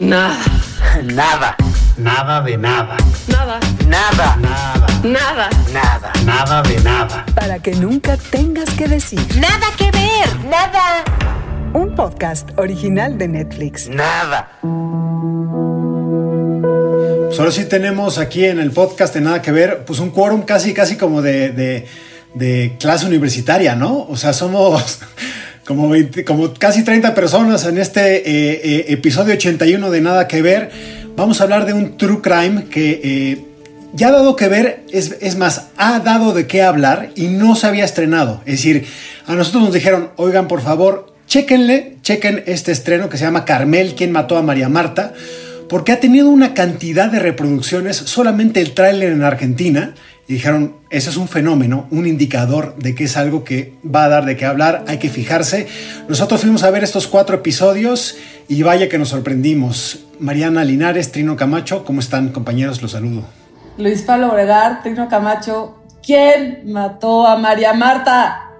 Nada. Nada. Nada de nada. Nada. Nada. Nada. Nada. Nada. Nada de nada. Para que nunca tengas que decir. Nada que ver. Nada. Un podcast original de Netflix. Nada. Pues ahora sí tenemos aquí en el podcast de Nada que Ver, pues un quórum casi, casi como de, de, de clase universitaria, ¿no? O sea, somos como, 20 como casi 30 personas en este eh, eh, episodio 81 de Nada que Ver. Vamos a hablar de un true crime que eh, ya ha dado que ver, es, es más, ha dado de qué hablar y no se había estrenado. Es decir, a nosotros nos dijeron, oigan, por favor, chéquenle, chequen este estreno que se llama Carmel, quien mató a María Marta, porque ha tenido una cantidad de reproducciones, solamente el tráiler en Argentina, dijeron, ese es un fenómeno, un indicador de que es algo que va a dar de qué hablar, hay que fijarse. Nosotros fuimos a ver estos cuatro episodios y vaya que nos sorprendimos. Mariana Linares, Trino Camacho, ¿cómo están compañeros? Los saludo. Luis Pablo Obregar, Trino Camacho, ¿quién mató a María Marta?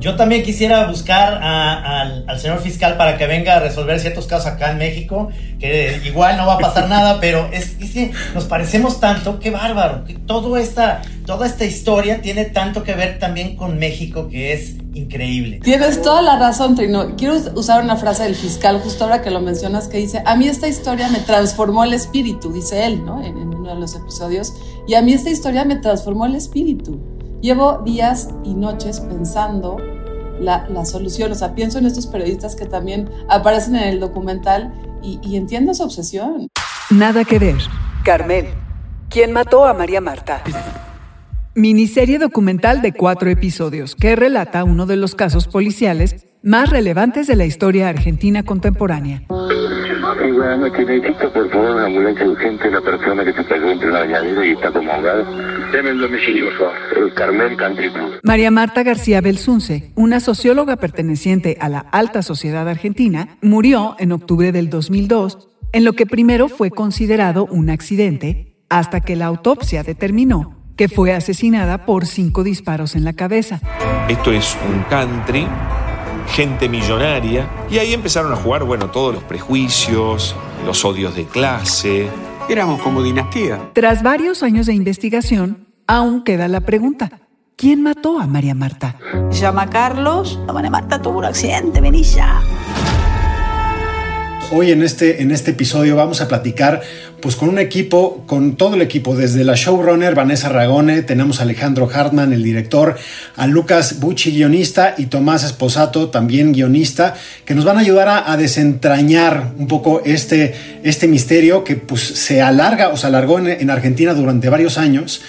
Yo también quisiera buscar a- al, al señor fiscal para que venga a resolver ciertos casos acá en México, que igual no va a pasar nada, pero es, es que nos parecemos tanto, qué bárbaro, que todo esta, toda esta historia tiene tanto que ver también con México, que es increíble. Tienes toda la razón, Trino. Quiero us- usar una frase del fiscal justo ahora que lo mencionas que dice, a mí esta historia me transformó el espíritu, dice él, ¿no? En, en uno de los episodios. Y a mí esta historia me transformó el espíritu. Llevo días y noches pensando la, solución. O sea, pienso en estos periodistas que también aparecen en el documental y, y entiendo su obsesión. Nada que ver. Carmel. ¿Quién mató a María Marta? Miniserie documental de cuatro episodios que relata uno de los casos policiales más relevantes de la historia argentina contemporánea. Sí, buenas noches. Necesito, por favor, una ambulancia urgente. Una persona que se cayó entre una bañadera y está como ahogada. Deme el domicilio, por favor. El Carmel Country Club. María Marta García Belsunce, una socióloga perteneciente a la alta sociedad argentina, murió en octubre del 2002 en lo que primero fue considerado un accidente hasta que la autopsia determinó que fue asesinada por cinco disparos en la cabeza. Esto es un country, gente millonaria, y ahí empezaron a jugar, bueno, todos los prejuicios, los odios de clase. Éramos como dinastía. Tras varios años de investigación, aún queda la pregunta, ¿quién mató a María Marta? Se llama Carlos. La María Marta tuvo un accidente, vení ya. Hoy en este, en este episodio vamos a platicar pues con un equipo, con todo el equipo, desde la showrunner Vanessa Ragone, tenemos a Alejandro Hartman, el director, a Lucas Bucci, guionista, y Tomás Esposato, también guionista, que nos van a ayudar a, desentrañar un poco este, este misterio que pues se alarga o se alargó en Argentina durante varios años.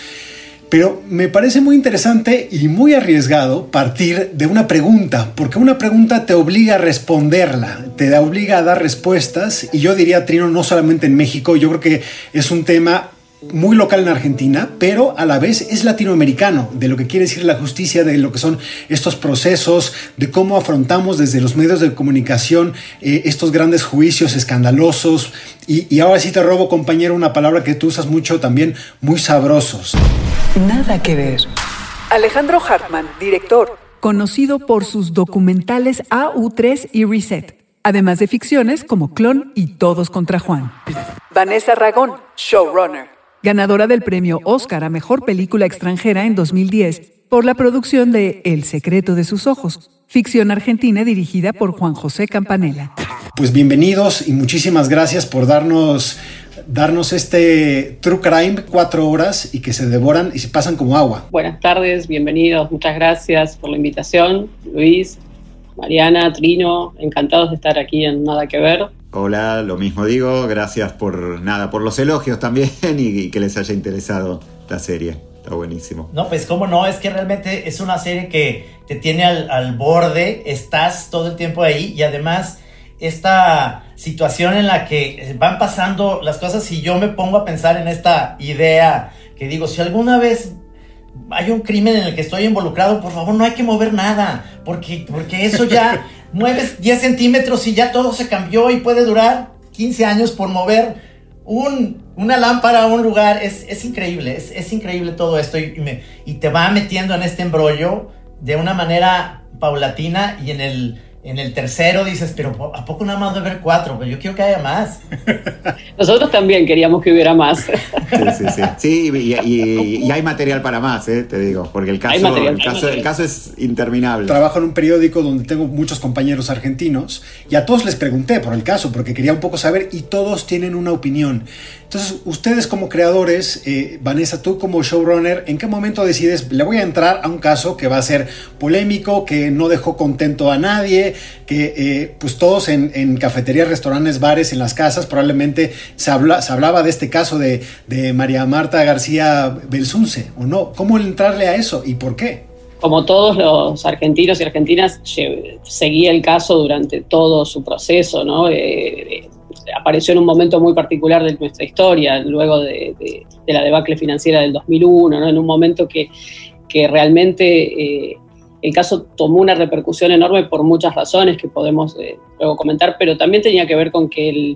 Pero me parece muy interesante y muy arriesgado partir de una pregunta, porque una pregunta te obliga a responderla, te obliga a dar respuestas, y yo diría, Trino, no solamente en México, yo creo que es un tema muy local en Argentina, pero a la vez es latinoamericano, de lo que quiere decir la justicia, de lo que son estos procesos, de cómo afrontamos desde los medios de comunicación eh, estos grandes juicios escandalosos. Y, y ahora sí te robo, compañero, una palabra que tú usas mucho también, muy sabrosos. Nada que ver. Alejandro Hartman, director, conocido por sus documentales AU3 y Reset, además de ficciones como Clon y Todos contra Juan. Vanessa Ragón, showrunner, ganadora del premio Oscar a Mejor Película Extranjera en 2010 por la producción de El secreto de sus ojos, ficción argentina dirigida por Juan José Campanella. Pues bienvenidos y muchísimas gracias por darnos darnos este True Crime cuatro horas y que se devoran y se pasan como agua. Buenas tardes, bienvenidos, muchas gracias por la invitación, Luis, Mariana, Trino, encantados de estar aquí en Nada que Ver. Hola, lo mismo digo. Gracias por nada, por los elogios también y, y que les haya interesado la serie. Está buenísimo. No, pues cómo no, es que realmente es una serie que te tiene al, al borde, estás todo el tiempo ahí y además esta situación en la que van pasando las cosas y yo me pongo a pensar en esta idea que digo, si alguna vez hay un crimen en el que estoy involucrado, por favor no hay que mover nada, porque, porque eso ya mueves 10 centímetros y ya todo se cambió y puede durar 15 años por mover un, una lámpara a un lugar. Es, es increíble, es, es, increíble todo esto y te va metiendo en este embrollo de una manera paulatina y en el en el tercero dices, pero ¿a poco nada más debe haber cuatro? Pero yo quiero que haya más. Nosotros también queríamos que hubiera más. Sí, sí, sí. Sí, y, hay material para más, ¿eh? te digo, porque el caso, el, caso, el caso es interminable. Trabajo en un periódico donde tengo muchos compañeros argentinos y a todos les pregunté por el caso, porque quería un poco saber y todos tienen una opinión. Entonces, ustedes como creadores, eh, Vanessa, tú como showrunner, ¿en qué momento decides, le voy a entrar a un caso que va a ser polémico, que no dejó contento a nadie, que eh, pues todos en, cafeterías, restaurantes, bares, en las casas, probablemente se, habla, se hablaba de este caso de, María Marta García Belsunce, ¿o no? ¿Cómo entrarle a eso y por qué? como todos los argentinos y argentinas, seguía el caso durante todo su proceso, ¿no? Eh, apareció en un momento muy particular de nuestra historia, luego de, la debacle financiera del 2001, en un momento que, realmente eh, el caso tomó una repercusión enorme por muchas razones que podemos eh, luego comentar, pero también tenía que ver con que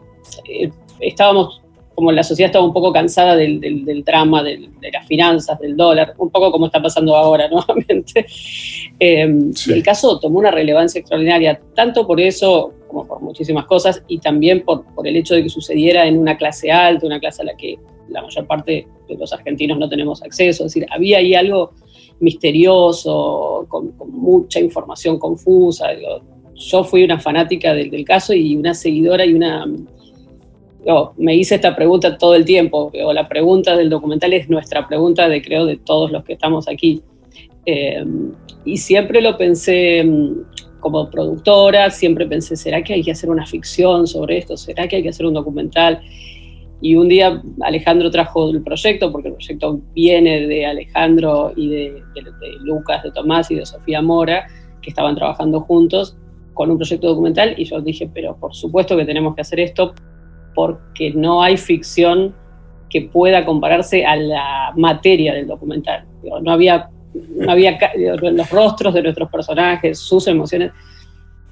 estábamos como la sociedad estaba un poco cansada del, drama, de las finanzas, del dólar, un poco como está pasando ahora nuevamente. Em, el caso tomó una relevancia extraordinaria, tanto por eso como por muchísimas cosas, y también por, el hecho de que sucediera en una clase alta, una clase a la que la mayor parte de los argentinos no tenemos acceso. Es decir, había ahí algo misterioso, con, mucha información confusa. Yo fui una fanática del caso y una seguidora y una me hice esta pregunta todo el tiempo, o la pregunta del documental es nuestra pregunta de creo de todos los que estamos aquí. Eh, y siempre lo pensé mm, como productora, siempre pensé, ¿será que hay que hacer una ficción sobre esto? ¿Será que hay que hacer un documental? Y un día Alejandro trajo el proyecto, porque el proyecto viene de Alejandro y de, de Lucas, de Tomás y de Sofía Mora, que estaban trabajando juntos con un proyecto documental, y yo dije, pero por supuesto que tenemos que hacer esto, porque no hay ficción que pueda compararse a la materia del documental. No había, no había los rostros de nuestros personajes, sus emociones,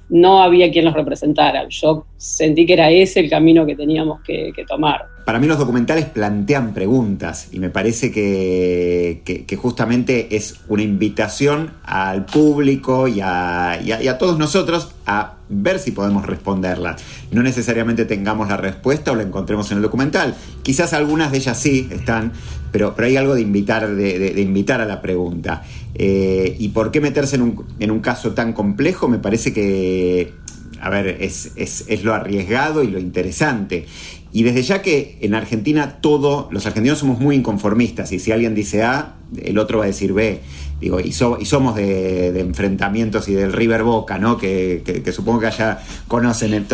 no había quien los representara. Yo sentí que era ese el camino que teníamos que, tomar. Para mí los documentales plantean preguntas y me parece que, justamente es una invitación al público y a, todos nosotros a ver si podemos responderla. No necesariamente tengamos la respuesta o la encontremos en el documental. Quizás algunas de ellas sí están, pero, pero hay algo de invitar, de, invitar a la pregunta. Eh, ¿Y por qué meterse en un, en un, caso tan complejo? Me parece que, a ver, es, es, es lo arriesgado y lo interesante. Y desde ya que en Argentina todo, los argentinos somos muy inconformistas y si alguien dice A, el otro va a decir B. Digo, y, somos de, enfrentamientos y del River Boca, ¿no? Que, supongo que allá conocen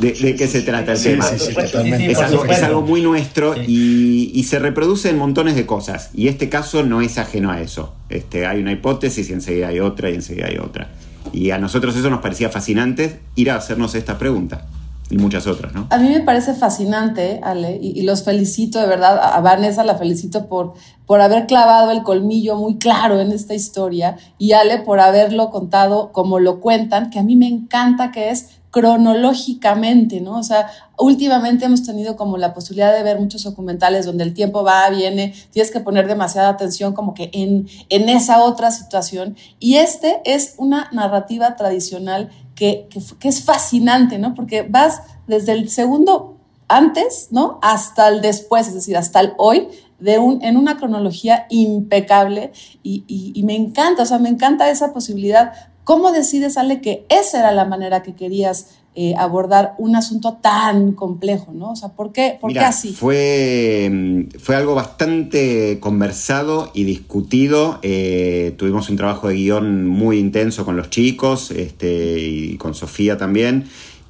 de, qué se trata el tema. es, algo, muy nuestro y, se reproduce en montones de cosas. Y este caso no es ajeno a eso. Este, hay una hipótesis y enseguida hay otra y enseguida hay otra. Y a nosotros eso nos parecía fascinante ir a hacernos esta pregunta y muchas otras, ¿no? A mí me parece fascinante, Ale, y, los felicito de verdad, a Vanessa la felicito por, por haber clavado el colmillo muy claro en esta historia y Ale por haberlo contado como lo cuentan, que a mí me encanta que es cronológicamente, ¿no? O sea, últimamente hemos tenido como la posibilidad de ver muchos documentales donde el tiempo va, viene, tienes que poner demasiada atención como que en, en esa otra situación. Y este es una narrativa tradicional que, es fascinante, ¿no? Porque vas desde el segundo antes, ¿no? Hasta el después, es decir, hasta el hoy, de un, en una cronología impecable y, me encanta, o sea, me encanta esa posibilidad. ¿Cómo decides, Ale, que esa era la manera que querías eh, abordar un asunto tan complejo, ¿no? O sea, ¿por qué, por qué así? Fue, mm, fue algo bastante conversado y discutido. Eh, tuvimos un trabajo de guion muy intenso con los chicos este, y con Sofía también.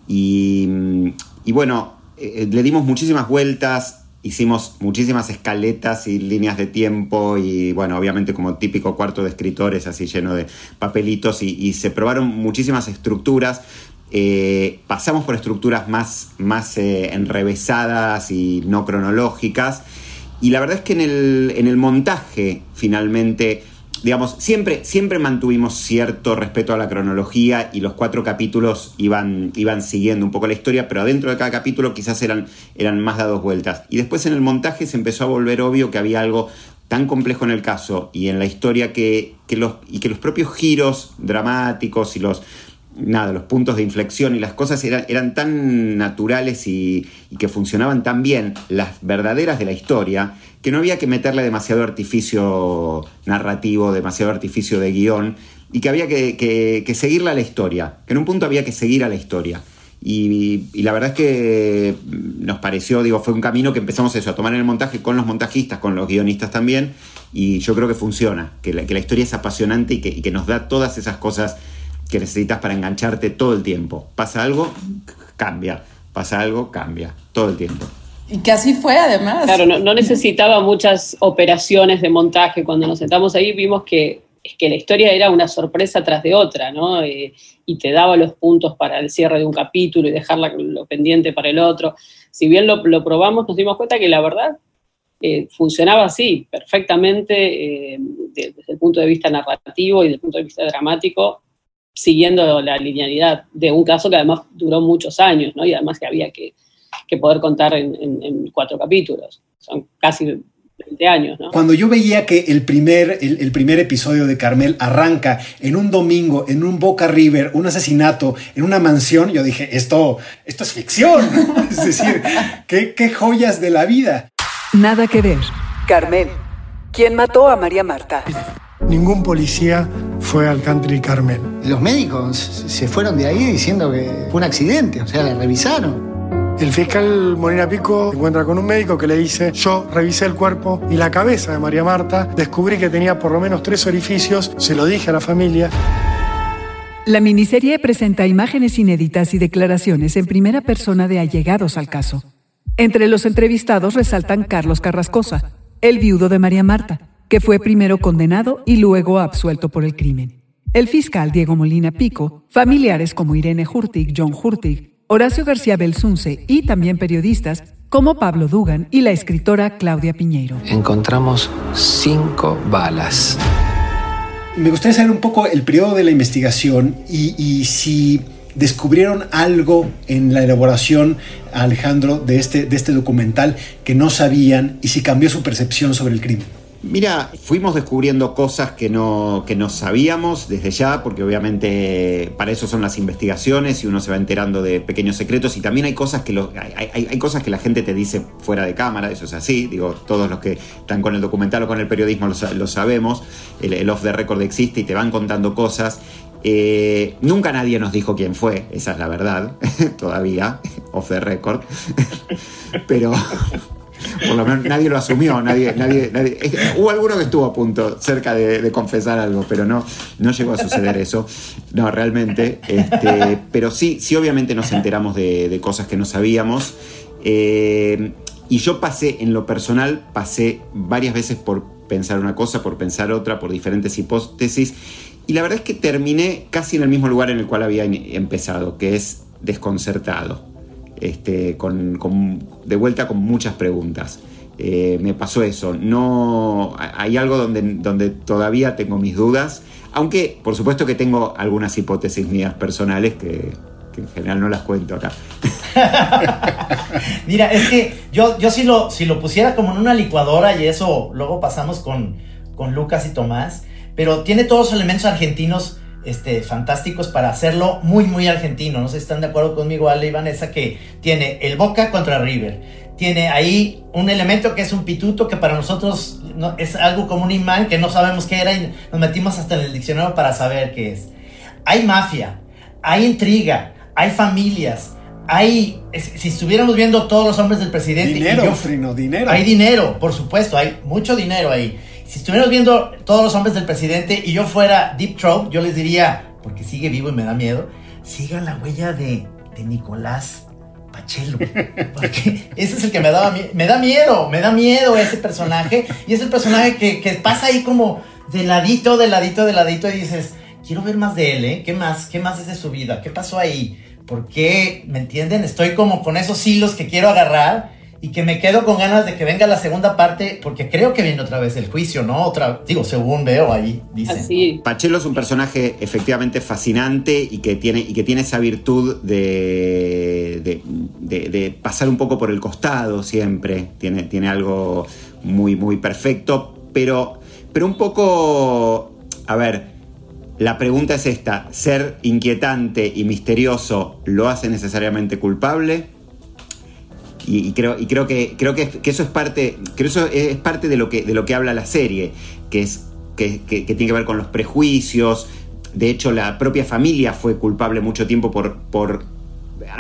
Y, mm, bueno, eh, le dimos muchísimas vueltas, hicimos muchísimas escaletas y líneas de tiempo y bueno, obviamente como típico cuarto de escritores así lleno de papelitos y se probaron muchísimas estructuras, eh, pasamos por estructuras más, más eh, enrevesadas y no cronológicas. Y la verdad es que en el, montaje, finalmente, digamos, siempre, siempre mantuvimos cierto respeto a la cronología y los cuatro capítulos iban, iban siguiendo un poco la historia, pero adentro de cada capítulo quizás eran, eran más dados vueltas. Y después en el montaje se empezó a volver obvio que había algo tan complejo en el caso y en la historia que, los, y que los propios giros dramáticos y los, nada, los puntos de inflexión y las cosas eran, eran tan naturales y, que funcionaban tan bien, las verdaderas de la historia, que no había que meterle demasiado artificio narrativo, demasiado artificio de guion, y que había que, que, seguirla a la historia, que en un punto había que seguir a la historia. Y, la verdad es que nos pareció, digo, fue un camino que empezamos eso, a tomar en el montaje con los montajistas, con los guionistas también, y yo creo que funciona, que la, que la historia es apasionante y que, y que nos da todas esas cosas que necesitas para engancharte todo el tiempo. Pasa algo, cambia. Pasa algo, cambia. Todo el tiempo. Y que así fue además. Claro, no, necesitaba muchas operaciones de montaje. Cuando nos sentamos ahí vimos que, que la historia era una sorpresa tras de otra, ¿no? Eh, y te daba los puntos para el cierre de un capítulo y dejarla lo pendiente para el otro. Si bien lo, probamos, nos dimos cuenta que la verdad eh, funcionaba así, perfectamente, eh, desde el punto de vista narrativo y desde el punto de vista dramático, siguiendo la linealidad de un caso que además duró muchos años, ¿no? Y además que había que, poder contar en, cuatro capítulos. Son casi 20 años, ¿no? Cuando yo veía que el primer, el, primer episodio de Carmel arranca en un domingo, en un Boca River, un asesinato, en una mansión, yo dije, esto, esto es ficción. es decir, ¿qué, qué joyas de la vida. Nada que ver. Carmel. ¿Quién mató a María Marta? Ningún policía fue al country Carmel. Los médicos se fueron de ahí diciendo que fue un accidente, o sea, la revisaron. El fiscal Molina Pico se encuentra con un médico que le dice, yo revisé el cuerpo y la cabeza de María Marta, descubrí que tenía por lo menos tres orificios, se lo dije a la familia. La miniserie presenta imágenes inéditas y declaraciones en primera persona de allegados al caso. Entre los entrevistados resaltan Carlos Carrascosa, el viudo de María Marta, que fue primero condenado y luego absuelto por el crimen. El fiscal Diego Molina Pico, familiares como Irene Hurtig, John Hurtig, Horacio García Belsunce y también periodistas como Pablo Dugan y la escritora Claudia Piñeiro. Encontramos cinco balas. Me gustaría saber un poco el periodo de la investigación y, si descubrieron algo en la elaboración, Alejandro, de este, de este documental que no sabían y si cambió su percepción sobre el crimen. Mira, fuimos descubriendo cosas que no, que no sabíamos desde ya, porque obviamente para eso son las investigaciones y uno se va enterando de pequeños secretos. Y también hay cosas que, hay, cosas que la gente te dice fuera de cámara, eso es así, digo, todos los que están con el documental o con el periodismo lo, sabemos, el, off the record existe y te van contando cosas. Eh, nunca nadie nos dijo quién fue, esa es la verdad, todavía, off the record, pero... Por lo menos nadie lo asumió, nadie, nadie, hubo alguno que estuvo a punto, cerca de, confesar algo, pero no, no llegó a suceder eso. No, realmente. Este, pero sí, sí, obviamente nos enteramos de, cosas que no sabíamos. Eh, y yo pasé, en lo personal, pasé varias veces por pensar una cosa, por pensar otra, por diferentes hipótesis. Y la verdad es que terminé casi en el mismo lugar en el cual había empezado, que es desconcertado este, con, de vuelta con muchas preguntas. Eh, me pasó eso. No, hay algo donde, donde todavía tengo mis dudas, aunque por supuesto que tengo algunas hipótesis mías personales que, en general no las cuento acá. Mira, es que yo, yo si, lo, si lo pusiera como en una licuadora y eso luego pasamos con, con Lucas y Tomás, pero tiene todos los elementos argentinos este, fantásticos para hacerlo muy, muy argentino. No sé si están de acuerdo conmigo, Ale y Vanessa, que tiene el Boca contra River. Tiene ahí un elemento que es un pituto que para nosotros no, es algo como un imán que no sabemos qué era y nos metimos hasta en el diccionario para saber qué es. Hay mafia, hay intriga, hay familias, hay, si estuviéramos viendo todos los hombres del presidente. Dinero, Frino, dinero. Hay dinero, por supuesto, hay mucho dinero ahí si estuviéramos viendo todos los hombres del presidente y yo fuera Deep Throat, yo les diría, porque sigue vivo y me da miedo, sigan la huella de, de Nicolás Pachelo. Porque ese es el que me, daba, me da miedo, me da miedo ese personaje. Y es el personaje que, que pasa ahí como de ladito, de ladito, de ladito y dices, quiero ver más de él, ¿eh? ¿Qué más? ¿Qué más es de su vida? ¿Qué pasó ahí? ¿Por qué? ¿Me entienden? Estoy como con esos hilos que quiero agarrar y que me quedo con ganas de que venga la segunda parte, porque creo que viene otra vez el juicio, ¿no? Otra, digo, según veo ahí, dice. Pachelo es un personaje efectivamente fascinante y que tiene, y que tiene esa virtud de, de, pasar un poco por el costado siempre. Tiene, tiene algo muy, muy perfecto, pero, pero un poco, a ver, la pregunta es esta, ¿ser inquietante y misterioso lo hace necesariamente culpable? Y, creo, y creo, que, creo que, eso es parte, creo eso es parte de lo que, de lo que habla la serie, que, es, que, tiene que ver con los prejuicios. De hecho, la propia familia fue culpable mucho tiempo por, por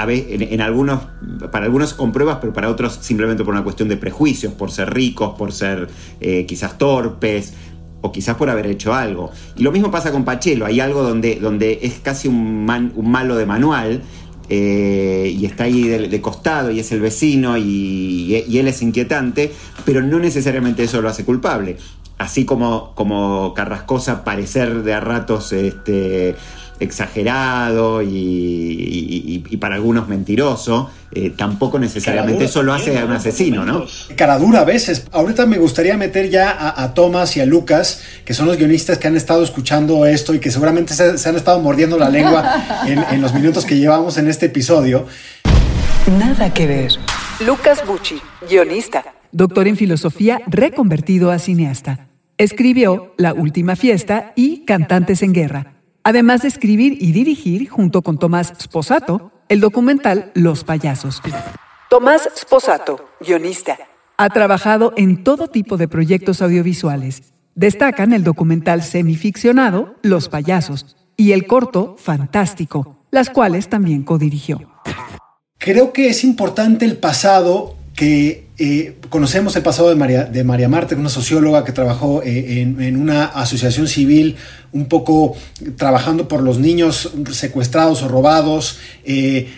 en, algunos, para algunos con pruebas, pero para otros simplemente por una cuestión de prejuicios, por ser ricos, por ser eh, quizás torpes, o quizás por haber hecho algo. Y lo mismo pasa con Pachelo, hay algo donde, donde es casi un, un malo de manual, eh, y está ahí de, costado y es el vecino y, él es inquietante, pero no necesariamente eso lo hace culpable. Así como, como Carrascosa parecer de a ratos este, exagerado y, para algunos mentiroso, eh, tampoco necesariamente eso lo hace a un asesino, ¿no? Cara dura a veces. Ahorita me gustaría meter ya a, Thomas y a Lucas, que son los guionistas que han estado escuchando esto y que seguramente se, han estado mordiendo la lengua en, los minutos que llevamos en este episodio. Nada que ver. Lucas Bucci, guionista, doctor en filosofía reconvertido a cineasta. Escribió La Última Fiesta y Cantantes en Guerra además de escribir y dirigir, junto con Tomás Sposato, el documental Los Payasos. Tomás Sposato, guionista. Ha trabajado en todo tipo de proyectos audiovisuales. Destacan el documental semificcionado Los Payasos y el corto Fantástico, las cuales también codirigió. Creo que es importante el pasado que eh, conocemos el pasado de María, de María Marta, una socióloga que trabajó eh, en, una asociación civil, un poco trabajando por los niños secuestrados o robados. Eh,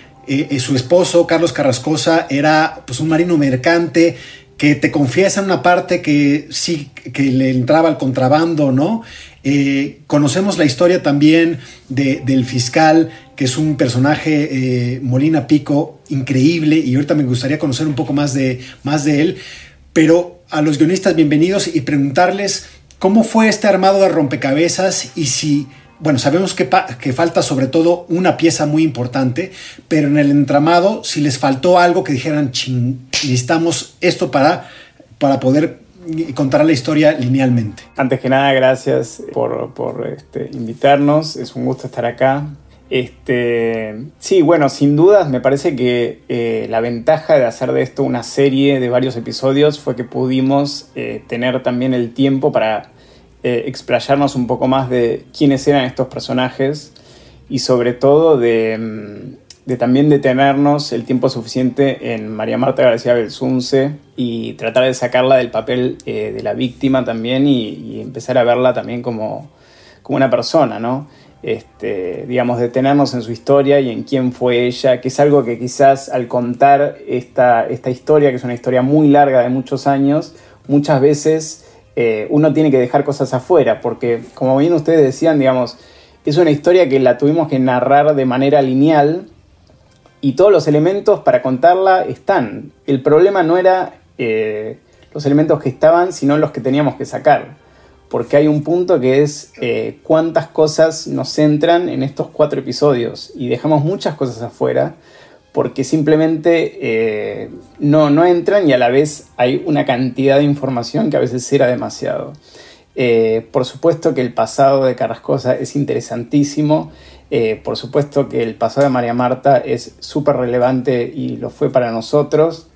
su esposo, Carlos Carrascosa, era pues, un marino mercante que te confiesa en una parte que sí, que le entraba al contrabando, ¿no? conocemos la historia también del fiscal que es un personaje, eh, Molina Pico, increíble, y ahorita me gustaría conocer un poco más de, más de él, pero a los guionistas bienvenidos y preguntarles cómo fue este armado de rompecabezas y si, bueno, sabemos que, que falta sobre todo una pieza muy importante, pero en el entramado, si les faltó algo que dijeran, necesitamos esto para, para poder contar la historia linealmente. Antes que nada, gracias por, por este, invitarnos, es un gusto estar acá. Este, sí, bueno, sin dudas me parece que eh, la ventaja de hacer de esto una serie de varios episodios fue que pudimos eh, tener también el tiempo para eh, explayarnos un poco más de quiénes eran estos personajes y sobre todo de, mm, también detenernos el tiempo suficiente en María Marta García Belsunce y tratar de sacarla del papel de la víctima también y, y, empezar a verla también como, como una persona, ¿no? Este, digamos, detenernos en su historia y en quién fue ella, que es algo que quizás al contar esta, esta historia, que es una historia muy larga de muchos años, muchas veces eh, uno tiene que dejar cosas afuera, porque como bien ustedes decían, digamos, es una historia que la tuvimos que narrar de manera lineal y todos los elementos para contarla están. El problema no era eh, los elementos que estaban, sino los que teníamos que sacar porque hay un punto que es eh, cuántas cosas nos centran en estos cuatro episodios y dejamos muchas cosas afuera porque simplemente eh, no, no entran y a la vez hay una cantidad de información que a veces era demasiado. Eh, por supuesto que el pasado de Carrascosa es interesantísimo, por supuesto que el pasado de María Marta es súper relevante y lo fue para nosotros,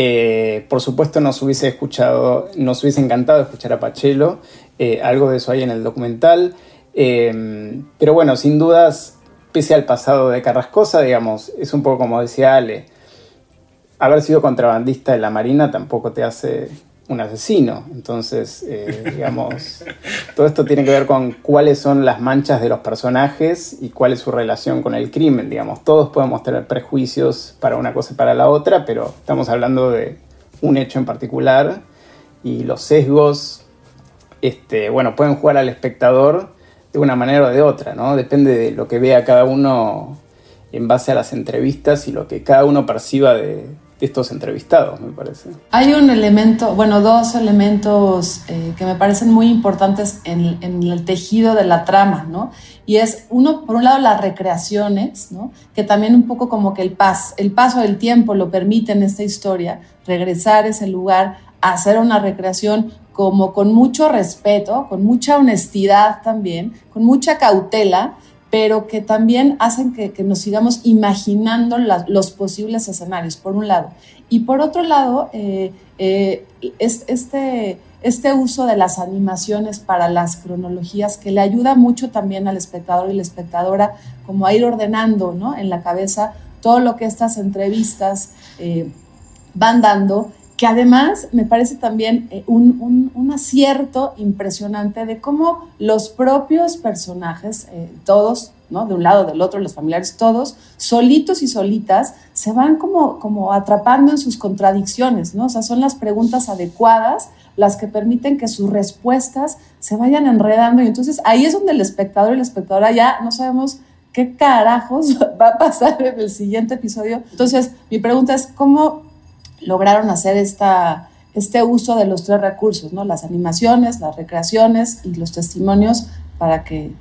eh, por supuesto nos hubiese escuchado, nos hubiese encantado escuchar a Pachelo, eh, algo de eso hay en el documental, eh, pero bueno, sin dudas, pese al pasado de Carrascosa, digamos, es un poco como decía Ale, haber sido contrabandista de la Marina tampoco te hace un asesino. Entonces, eh, digamos, todo esto tiene que ver con cuáles son las manchas de los personajes y cuál es su relación con el crimen. Digamos, todos podemos tener prejuicios para una cosa y para la otra, pero estamos hablando de un hecho en particular y los sesgos, este, bueno, pueden jugar al espectador de una manera o de otra, ¿no? Depende de lo que vea cada uno en base a las entrevistas y lo que cada uno perciba de, estos entrevistados, me parece. Hay un elemento, bueno, dos elementos eh, que me parecen muy importantes en, el tejido de la trama, ¿no? Y es, uno, por un lado, las recreaciones, ¿no? Que también un poco como que el, pas, el paso del tiempo lo permite en esta historia, regresar a ese lugar hacer una recreación como con mucho respeto, con mucha honestidad también, con mucha cautela, pero que también hacen que, nos sigamos imaginando los posibles escenarios, por un lado. Y por otro lado, eh, eh, este, este uso de las animaciones para las cronologías que le ayuda mucho también al espectador y la espectadora como a ir ordenando ¿no? en la cabeza todo lo que estas entrevistas eh, van dando que además me parece también eh, un, un, acierto impresionante de cómo los propios personajes, eh, todos, ¿no? de un lado, del otro, los familiares, todos, solitos y solitas, se van como, como atrapando en sus contradicciones, ¿no? O sea, son las preguntas adecuadas las que permiten que sus respuestas se vayan enredando y entonces ahí es donde el espectador y la espectadora ya no sabemos qué carajos va a pasar en el siguiente episodio. Entonces, mi pregunta es, ¿cómo lograron hacer esta, este uso de los tres recursos, ¿no? las animaciones, las recreaciones y los testimonios para que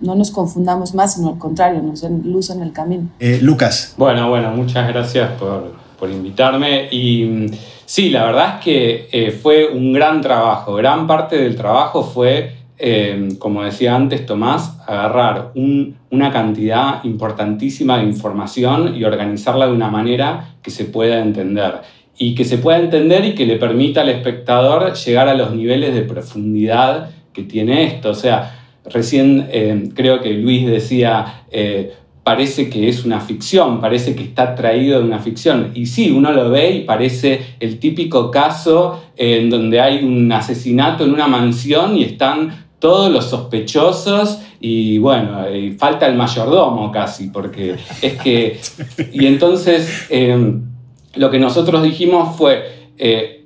no nos confundamos más, sino al contrario, nos den luz en el camino. Eh, Lucas. Bueno, bueno, muchas gracias por, por, invitarme. Y mm, sí, la verdad es que eh, fue un gran trabajo. Gran parte del trabajo fue, eh, como decía antes Tomás, agarrar un, una cantidad importantísima de información y organizarla de una manera que se pueda entender y que se pueda entender y que le permita al espectador llegar a los niveles de profundidad que tiene esto. O sea, recién eh, creo que Luis decía, eh, parece que es una ficción, parece que está traído de una ficción. Y sí, uno lo ve y parece el típico caso en donde hay un asesinato en una mansión y están todos los sospechosos y bueno, falta el mayordomo casi, porque es que... Y entonces... Lo que nosotros dijimos fue eh,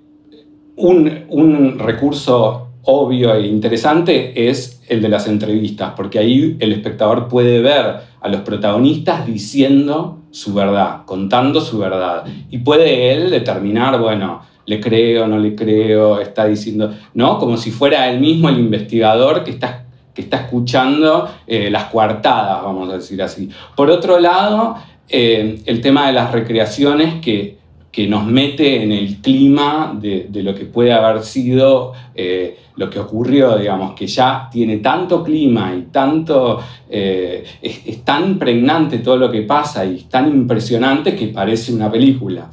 un, recurso obvio e interesante es el de las entrevistas, porque ahí el espectador puede ver a los protagonistas diciendo su verdad, contando su verdad, y puede él determinar, bueno, le creo, no le creo, está diciendo, ¿no? Como si fuera él mismo el investigador que está, que está escuchando eh, las coartadas, vamos a decir así. Por otro lado, eh, el tema de las recreaciones que que nos mete en el clima de, lo que puede haber sido eh, lo que ocurrió, digamos, que ya tiene tanto clima y tanto, eh, es, tan pregnante todo lo que pasa y es tan impresionante que parece una película.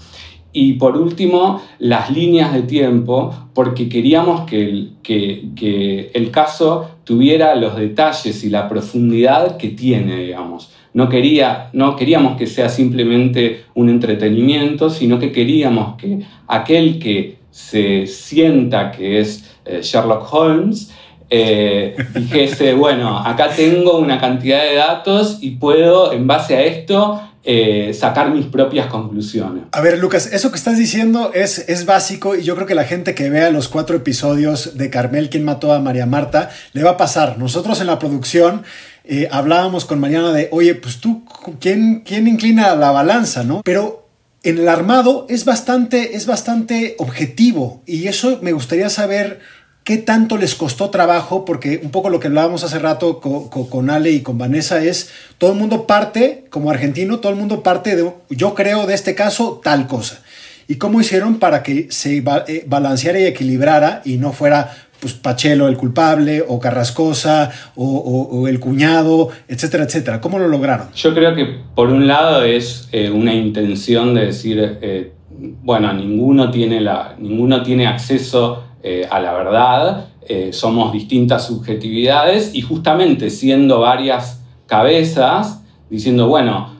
Y por último, las líneas de tiempo, porque queríamos que que el caso tuviera los detalles y la profundidad que tiene, digamos. No, quería, no queríamos que sea simplemente un entretenimiento, sino que queríamos que aquel que se sienta que es eh, Sherlock Holmes, eh, dijese, bueno, acá tengo una cantidad de datos y puedo, en base a esto, eh, sacar mis propias conclusiones. A ver, Lucas, eso que estás diciendo es, es básico y yo creo que la gente que vea los cuatro episodios de Carmel, quien mató a María Marta, le va a pasar. Nosotros en la producción eh, hablábamos con Mariana de, oye, pues tú, ¿quién, quién inclina la balanza, no? Pero en el armado es bastante, es bastante objetivo y eso me gustaría saber qué tanto les costó trabajo, porque un poco lo que hablábamos hace rato con, con, Ale y con Vanessa es, todo el mundo parte, como argentino, todo el mundo parte de, yo creo de este caso, tal cosa. ¿Y cómo hicieron para que se eh, balanceara y equilibrara y no fuera pues Pachelo el culpable, o Carrascosa, o, el cuñado, etcétera, etcétera. ¿Cómo lo lograron? Yo creo que por un lado es eh, una intención de decir, eh, bueno, ninguno tiene, la, ninguno tiene acceso eh, a la verdad, somos distintas subjetividades y justamente siendo varias cabezas, diciendo, bueno,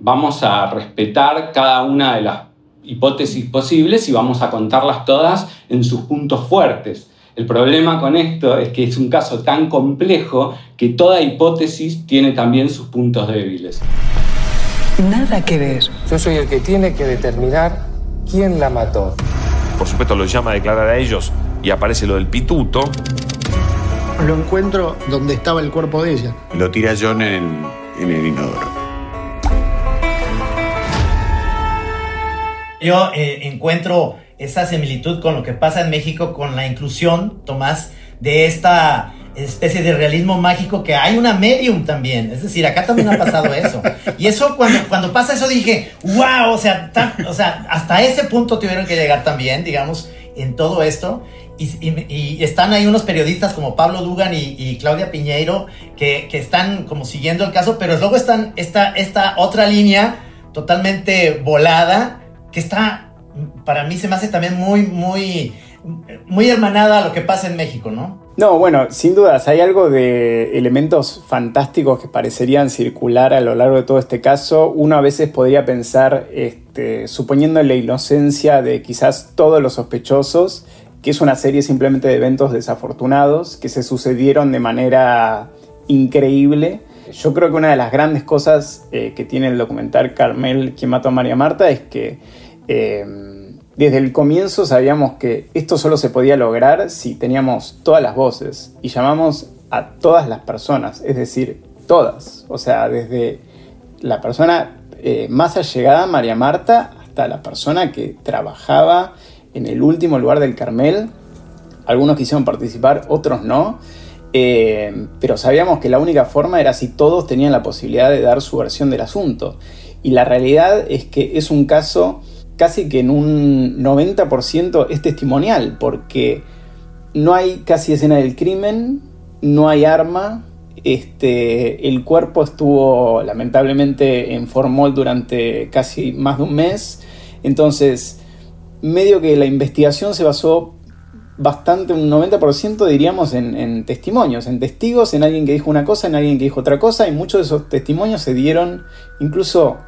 vamos a respetar cada una de las hipótesis posibles y vamos a contarlas todas en sus puntos fuertes. El problema con esto es que es un caso tan complejo que toda hipótesis tiene también sus puntos débiles. Nada que ver. Yo soy el que tiene que determinar quién la mató. Por supuesto, lo llama a declarar a ellos y aparece lo del pituto. Lo encuentro donde estaba el cuerpo de ella. Lo tira John en, en el inodoro. Yo eh, encuentro esa similitud con lo que pasa en México con la inclusión, Tomás, de esta especie de realismo mágico que hay una medium también. Es decir, acá también ha pasado eso. Y eso, cuando, cuando pasa eso, dije, wow, o sea, o sea, hasta ese punto tuvieron que llegar también, digamos, en todo esto. Y, están ahí unos periodistas como Pablo Dugan y, Claudia Piñeiro que, que, están como siguiendo el caso, pero luego están esta, esta otra línea totalmente volada que está, para mí se me hace también muy, muy, muy hermanada a lo que pasa en México, ¿no? No, bueno, sin dudas, hay algo de elementos fantásticos que parecerían circular a lo largo de todo este caso. Uno a veces podría pensar, este, suponiendo la inocencia de quizás todos los sospechosos, que es una serie simplemente de eventos desafortunados que se sucedieron de manera increíble. Yo creo que una de las grandes cosas eh, que tiene el documental Carmel, quien mató a María Marta, es que eh, desde el comienzo sabíamos que esto solo se podía lograr si teníamos todas las voces y llamamos a todas las personas, es decir, todas. O sea, desde la persona eh, más allegada María Marta hasta la persona que trabajaba en el último lugar del Carmel. Algunos quisieron participar, otros no. Eh, pero sabíamos que la única forma era si todos tenían la posibilidad de dar su versión del asunto. Y la realidad es que es un caso casi que en un 90% es testimonial, porque no hay casi escena del crimen, no hay arma, este, el cuerpo estuvo lamentablemente en formol durante casi más de un mes, entonces medio que la investigación se basó bastante, un 90% diríamos en, en, testimonios, en testigos, en alguien que dijo una cosa, en alguien que dijo otra cosa, y muchos de esos testimonios se dieron incluso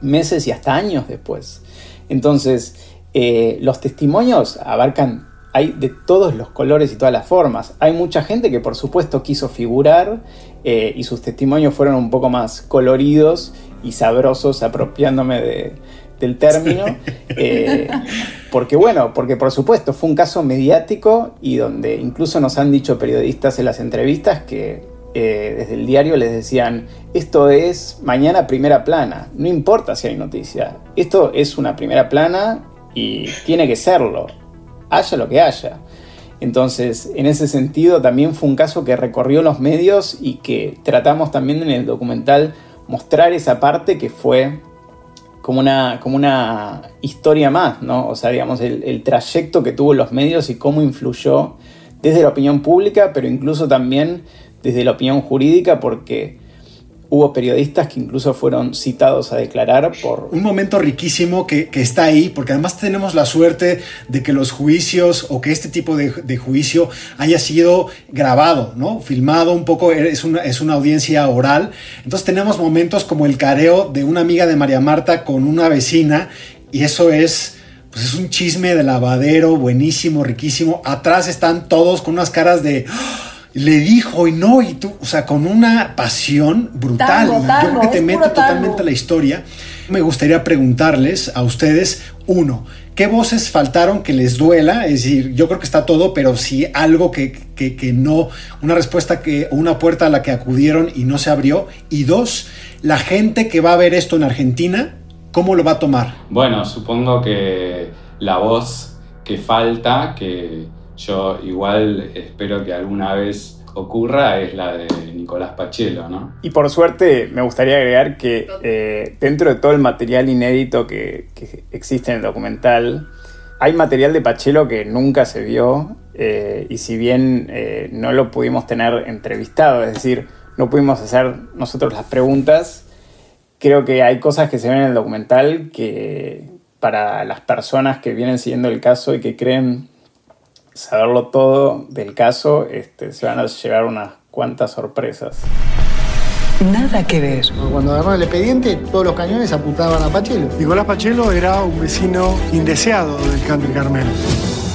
meses y hasta años después. Entonces, eh, los testimonios abarcan, hay de todos los colores y todas las formas. Hay mucha gente que por supuesto quiso figurar eh, y sus testimonios fueron un poco más coloridos y sabrosos, apropiándome del término. Eh, porque bueno, porque por supuesto fue un caso mediático y donde incluso nos han dicho periodistas en las entrevistas que desde el diario les decían, esto es mañana primera plana, no importa si hay noticia, esto es una primera plana y tiene que serlo, haya lo que haya. Entonces, en ese sentido, también fue un caso que recorrió los medios y que tratamos también en el documental mostrar esa parte que fue como una, como una historia más, ¿no? O sea, digamos, el trayecto que tuvo los medios y cómo influyó desde la opinión pública, pero incluso también desde la opinión jurídica porque hubo periodistas que incluso fueron citados a declarar por... Un momento riquísimo que, está ahí, porque además tenemos la suerte de que los juicios o que este tipo de, juicio haya sido grabado, ¿no? Filmado un poco, es una, es una audiencia oral. Entonces tenemos momentos como el careo de una amiga de María Marta con una vecina y eso es... Pues es un chisme de lavadero, buenísimo, riquísimo. Atrás están todos con unas caras de le dijo y no, y tú, o sea, con una pasión brutal. yo creo que te mete totalmente a la historia. Me gustaría preguntarles a ustedes, uno, ¿qué voces faltaron que les duela? Es decir, yo creo que está todo, pero si algo que, que, no, una respuesta que, una puerta a la que acudieron y no se abrió. Y dos, la gente que va a ver esto en Argentina, ¿cómo lo va a tomar? Bueno, supongo que la voz que falta, que yo igual espero que alguna vez ocurra es la de Nicolás Pachelo, ¿no? Y por suerte me gustaría agregar que eh, dentro de todo el material inédito que, existe en el documental, hay material de Pachelo que nunca se vio eh, y si bien eh, no lo pudimos tener entrevistado, es decir, no pudimos hacer nosotros las preguntas, creo que hay cosas que se ven en el documental que para las personas que vienen siguiendo el caso y que creen saberlo todo del caso, este, se van a llevar unas cuantas sorpresas. Nada que ver. Cuando agarró el expediente, todos los cañones apuntaban a Pachelo. Nicolás Pachelo era un vecino indeseado del Country Carmel.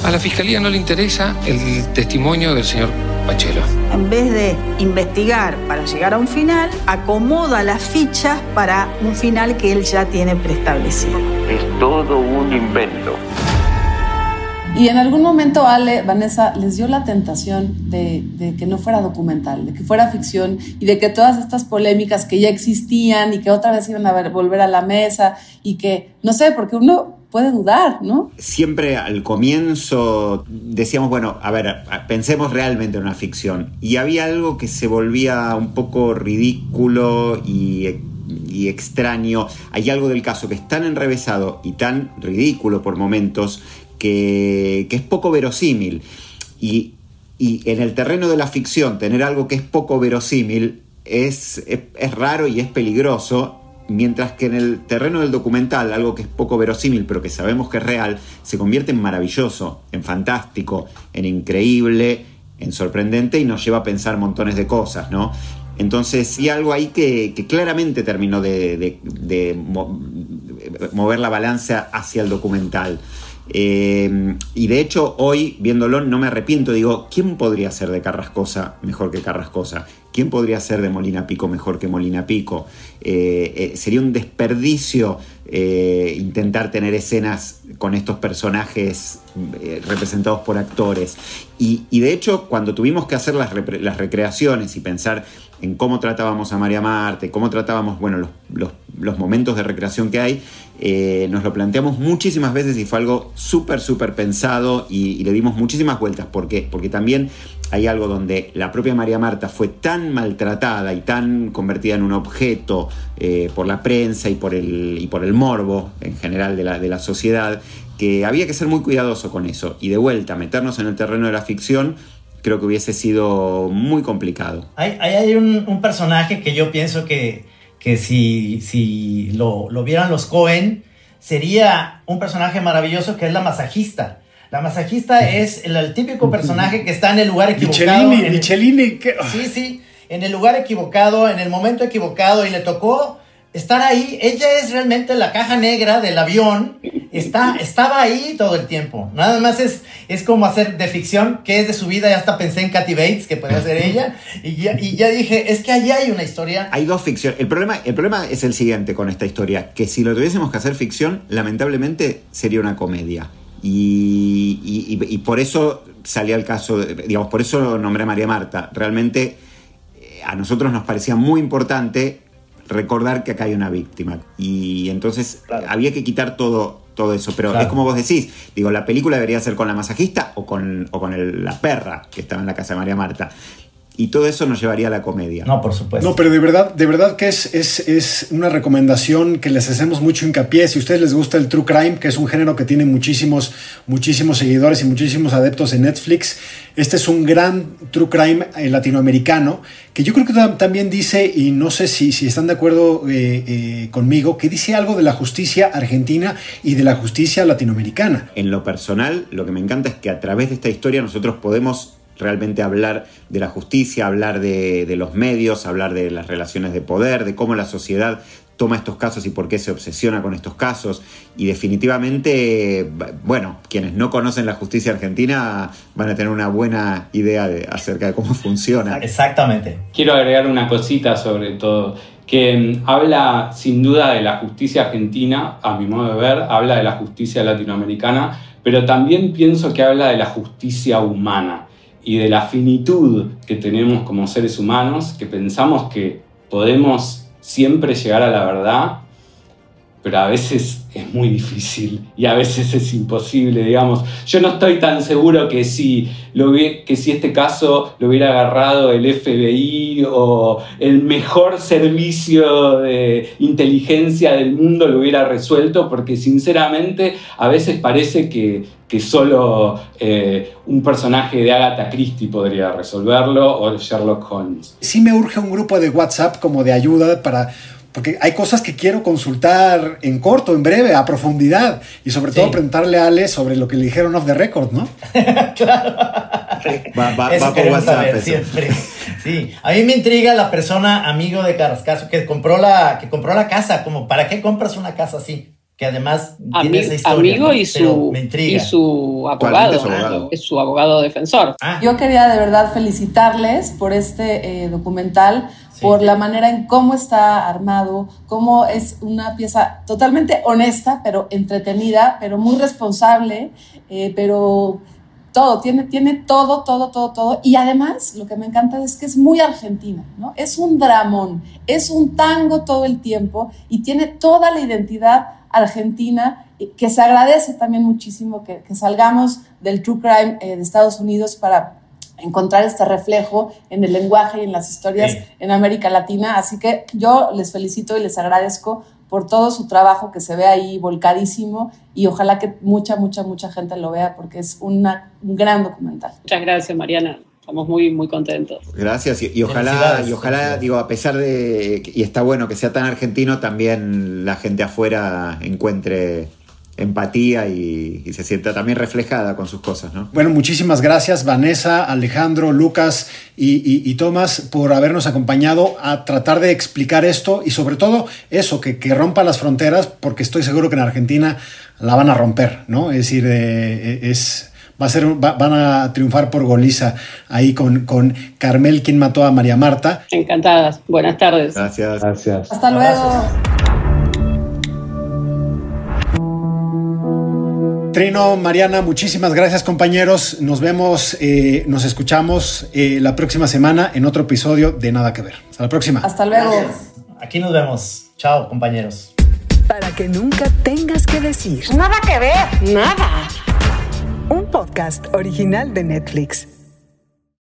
A la fiscalía no le interesa el testimonio del señor Pachelo. En vez de investigar para llegar a un final, acomoda las fichas para un final que él ya tiene preestablecido. Es todo un invento. Y en algún momento Ale, Vanessa, les dio la tentación de, de, que no fuera documental, de que fuera ficción y de que todas estas polémicas que ya existían y que otra vez iban a ver, volver a la mesa y que, no sé, porque uno puede dudar, ¿no? Siempre al comienzo decíamos, bueno, a ver, pensemos realmente en una ficción. Y había algo que se volvía un poco ridículo y y extraño. Hay algo del caso que es tan enrevesado y tan ridículo por momentos que, es poco verosímil. Y, en el terreno de la ficción, tener algo que es poco verosímil es, es, raro y es peligroso, mientras que en el terreno del documental, algo que es poco verosímil, pero que sabemos que es real, se convierte en maravilloso, en fantástico, en increíble, en sorprendente y nos lleva a pensar montones de cosas, ¿no? Entonces, hay algo ahí que, claramente terminó de, mover la balanza hacia el documental. Eh, y de hecho, hoy, viéndolo, no me arrepiento. Digo, ¿quién podría ser de Carrascosa mejor que Carrascosa? ¿Quién podría ser de Molina Pico mejor que Molina Pico? Eh, eh, sería un desperdicio intentar tener escenas con estos personajes representados por actores. Y, de hecho, cuando tuvimos que hacer las, recreaciones y pensar en cómo tratábamos a María Marte, cómo tratábamos bueno, los, momentos de recreación que hay, eh, nos lo planteamos muchísimas veces y fue algo súper, súper pensado y, le dimos muchísimas vueltas. ¿Por qué? Porque también hay algo donde la propia María Marta fue tan maltratada y tan convertida en un objeto eh, por la prensa y por, el, y por el morbo en general de la, de la sociedad, que había que ser muy cuidadoso con eso. Y de vuelta, meternos en el terreno de la ficción creo que hubiese sido muy complicado. Hay, hay un, personaje que yo pienso que, que si, si lo, lo, vieran los Cohen, sería un personaje maravilloso que es la masajista. La masajista es el, típico personaje que está en el lugar equivocado. Michelini, Michelini. Sí, sí, en el lugar equivocado, en el momento equivocado y le tocó estar ahí. Ella es realmente la caja negra del avión. Está, estaba ahí todo el tiempo. Nada más es, es como hacer de ficción, que es de su vida. Ya hasta pensé en Katy Bates, que podría ser ella. Y ya, y ya dije, es que allí hay una historia. Hay dos ficciones. El problema, el problema es el siguiente con esta historia: que si lo tuviésemos que hacer ficción, lamentablemente sería una comedia. Y, y, y por eso salía el caso, digamos, por eso nombré a María Marta. Realmente eh, a nosotros nos parecía muy importante recordar que acá hay una víctima. Y entonces había que quitar todo, todo eso. Pero es como vos decís, digo, la película debería ser con la masajista o con, o con la perra que estaba en la casa de María Marta. Y todo eso nos llevaría a la comedia. No, por supuesto. No, pero de verdad, de verdad que es, es, es, una recomendación que les hacemos mucho hincapié. Si a ustedes les gusta el True Crime, que es un género que tiene muchísimos, muchísimos seguidores y muchísimos adeptos en Netflix, este es un gran True Crime eh, latinoamericano, que yo creo que también dice, y no sé si, si están de acuerdo eh, eh, conmigo, que dice algo de la justicia argentina y de la justicia latinoamericana. En lo personal, lo que me encanta es que a través de esta historia nosotros podemos realmente hablar de la justicia, hablar de, los medios, hablar de las relaciones de poder, de cómo la sociedad toma estos casos y por qué se obsesiona con estos casos. Y definitivamente, bueno, quienes no conocen la justicia argentina van a tener una buena idea de, acerca de cómo funciona. Exactamente. Quiero agregar una cosita sobre todo, que mm, habla sin duda de la justicia argentina, a mi modo de ver, habla de la justicia latinoamericana, pero también pienso que habla de la justicia humana y de la finitud que tenemos como seres humanos, que pensamos que podemos siempre llegar a la verdad, pero a veces es muy difícil y a veces es imposible, digamos. Yo no estoy tan seguro que si, lo, que si este caso lo hubiera agarrado el FBI o el mejor servicio de inteligencia del mundo lo hubiera resuelto, porque sinceramente a veces parece que, que solo eh, un personaje de Agatha Christie podría resolverlo o Sherlock Holmes. Sí me urge un grupo de WhatsApp como de ayuda para porque hay cosas que quiero consultar en corto, en breve, a profundidad. Y sobre todo preguntarle a Ale sobre lo que le dijeron off the record, ¿no? claro. Va, va, va por WhatsApp. Siempre. Sí. A mí me intriga la persona amigo de Carrascaso que compró la, que compró la casa. Como, ¿para qué compras una casa así? que además tiene esa historia. Amigo y, su, y su abogado, es su abogado defensor. Ah. Yo quería de verdad felicitarles por este eh, documental, por la manera en cómo está armado, cómo es una pieza totalmente honesta, pero entretenida, pero muy responsable, eh, pero todo, tiene, tiene todo, todo, todo, todo. Y además, lo que me encanta es que es muy argentina, ¿no? Es un dramón, es un tango todo el tiempo y tiene toda la identidad argentina que se agradece también muchísimo que, salgamos del true crime eh, de Estados Unidos para encontrar este reflejo en el lenguaje y en las historias en América Latina. Así que yo les felicito y les agradezco por todo su trabajo que se ve ahí volcadísimo y ojalá que mucha, mucha, mucha gente lo vea porque es una, un gran documental. Muchas gracias, Mariana. Estamos muy, muy contentos. Gracias y, ojalá, y ojalá, digo, a pesar de, y está bueno que sea tan argentino, también la gente afuera encuentre empatía y, se sienta también reflejada con sus cosas. ¿no? Bueno, muchísimas gracias Vanessa, Alejandro, Lucas y, Tomás por habernos acompañado a tratar de explicar esto y sobre todo eso, que, rompa las fronteras porque estoy seguro que en Argentina la van a romper, ¿no? Es decir, eh, es... Va a ser, van a triunfar por goliza ahí con, con Carmel, quien mató a María Marta. Encantadas. Buenas tardes. Gracias. Gracias. Hasta luego. Trino, Mariana, muchísimas gracias compañeros. Nos vemos, eh, nos escuchamos eh, la próxima semana en otro episodio de Nada que Ver. Hasta la próxima. Hasta luego. Aquí nos vemos. Chao compañeros. Para que nunca tengas que decir. Nada que ver. Nada. Un podcast original de Netflix.